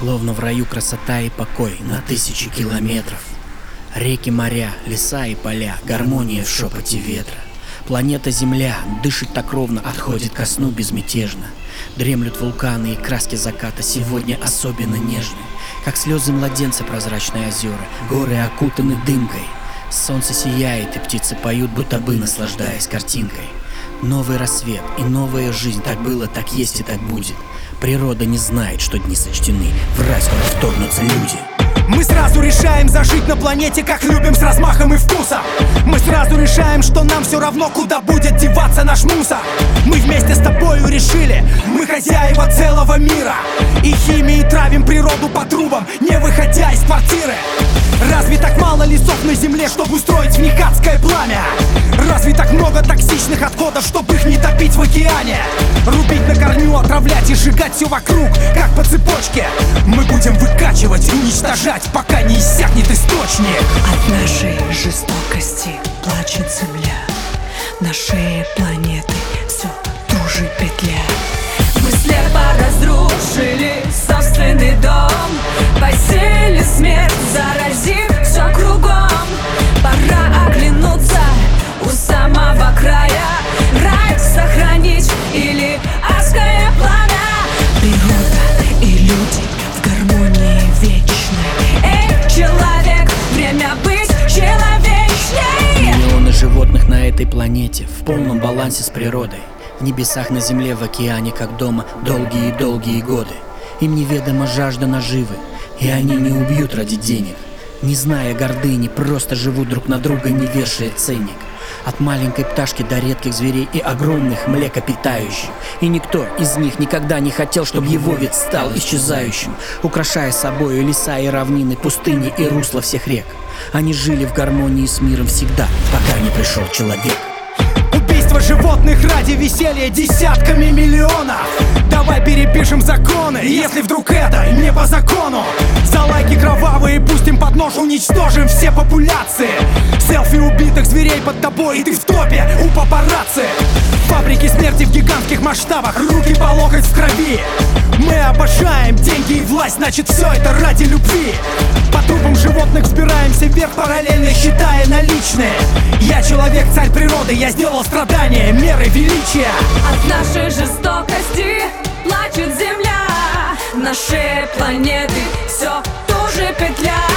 Словно в раю красота и покой на тысячи километров. Реки, моря, леса и поля, гармония в шепоте ветра. Планета Земля дышит так ровно, отходит ко сну безмятежно. Дремлют вулканы и краски заката сегодня особенно нежны. Как слезы младенца прозрачные озера, горы окутаны дымкой. Солнце сияет, и птицы поют, будто бы наслаждаясь картинкой. Новый рассвет и новая жизнь, так было, так есть и так будет. Природа не знает, что дни сочтены, в скоро вторгнутся люди. Мы сразу решаем зажить на планете, как любим, с размахом и вкусом Мы сразу решаем, что нам все равно, куда будет деваться наш мусор Мы вместе с тобою решили, мы хозяева целого мира И химией травим природу по трубам, не выходя из квартиры Разве так мало лесов на земле, чтобы устроить в них адское пламя? Разве так много токсичных отходов, чтобы их не топить в океане? Рубить на корню, отравлять и сжигать все вокруг, как по цепочке. Мы будем выкачивать, уничтожать, пока не иссякнет источник. От этой планете в полном балансе с природой. В небесах, на земле, в океане, как дома, долгие-долгие годы. Им неведома жажда наживы, и они не убьют ради денег. Не зная гордыни, просто живут друг на друга, не вешая ценник. От маленькой пташки до редких зверей и огромных млекопитающих. И никто из них никогда не хотел, чтобы его вид стал исчезающим, украшая собою леса и равнины, пустыни и русла всех рек. Они жили в гармонии с миром всегда, пока не пришел человек. Убийство животных ради веселья десятками миллионов. Давай перепишем законы, если вдруг это не по закону. За лайки кровавые пустим под нож, уничтожим все популяции. Селфи убитых зверей под тобой, и ты в топе у папарацци. Фабрики смерти в гигантских масштабах, руки по локоть в крови Мы обожаем деньги и власть, значит все это ради любви. По трупам животных взбираемся вверх, параллельно считая наличные. Я человек, царь природы, я сделал страдания мерой величия. От нашей жестокости плачет земля На шее планеты все туже петля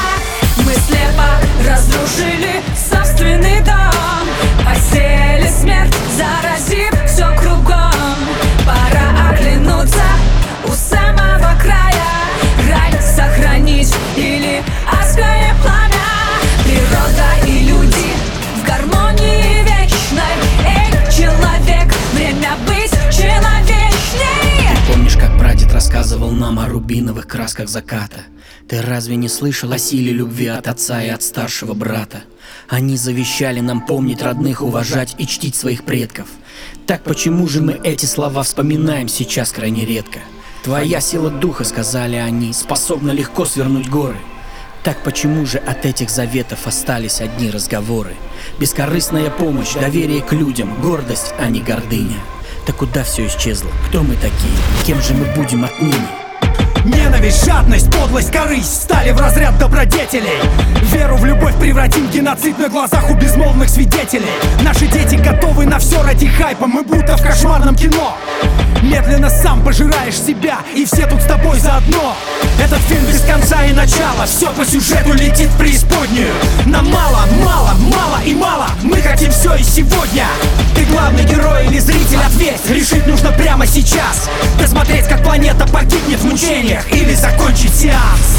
нам о рубиновых красках заката? Ты разве не слышал о силе любви от отца и от старшего брата? Они завещали нам помнить родных, уважать и чтить своих предков. Так почему же мы эти слова вспоминаем сейчас крайне редко? Твоя сила духа, сказали они, способна легко свернуть горы. Так почему же от этих заветов остались одни разговоры? Бескорыстная помощь, доверие к людям, гордость, а не гордыня. Так куда все исчезло? Кто мы такие? Кем же мы будем отныне? Ненависть, жадность, подлость, корысть стали в разряд добродетелей. Веру в любовь превратим в геноцид на глазах у безмолвных свидетелей. Наши дети готовы на все ради хайпа, мы будто в кошмарном кино. Медленно сам пожираешь себя, и все тут с тобой заодно. Этот фильм без конца и начала, все по сюжету летит в преисподнюю. Нам мало, мало, мало и мало, мы хотим все и сегодня. Ты главный герой или зритель, ответь, решить нужно прямо сейчас мучениях или закончить сеанс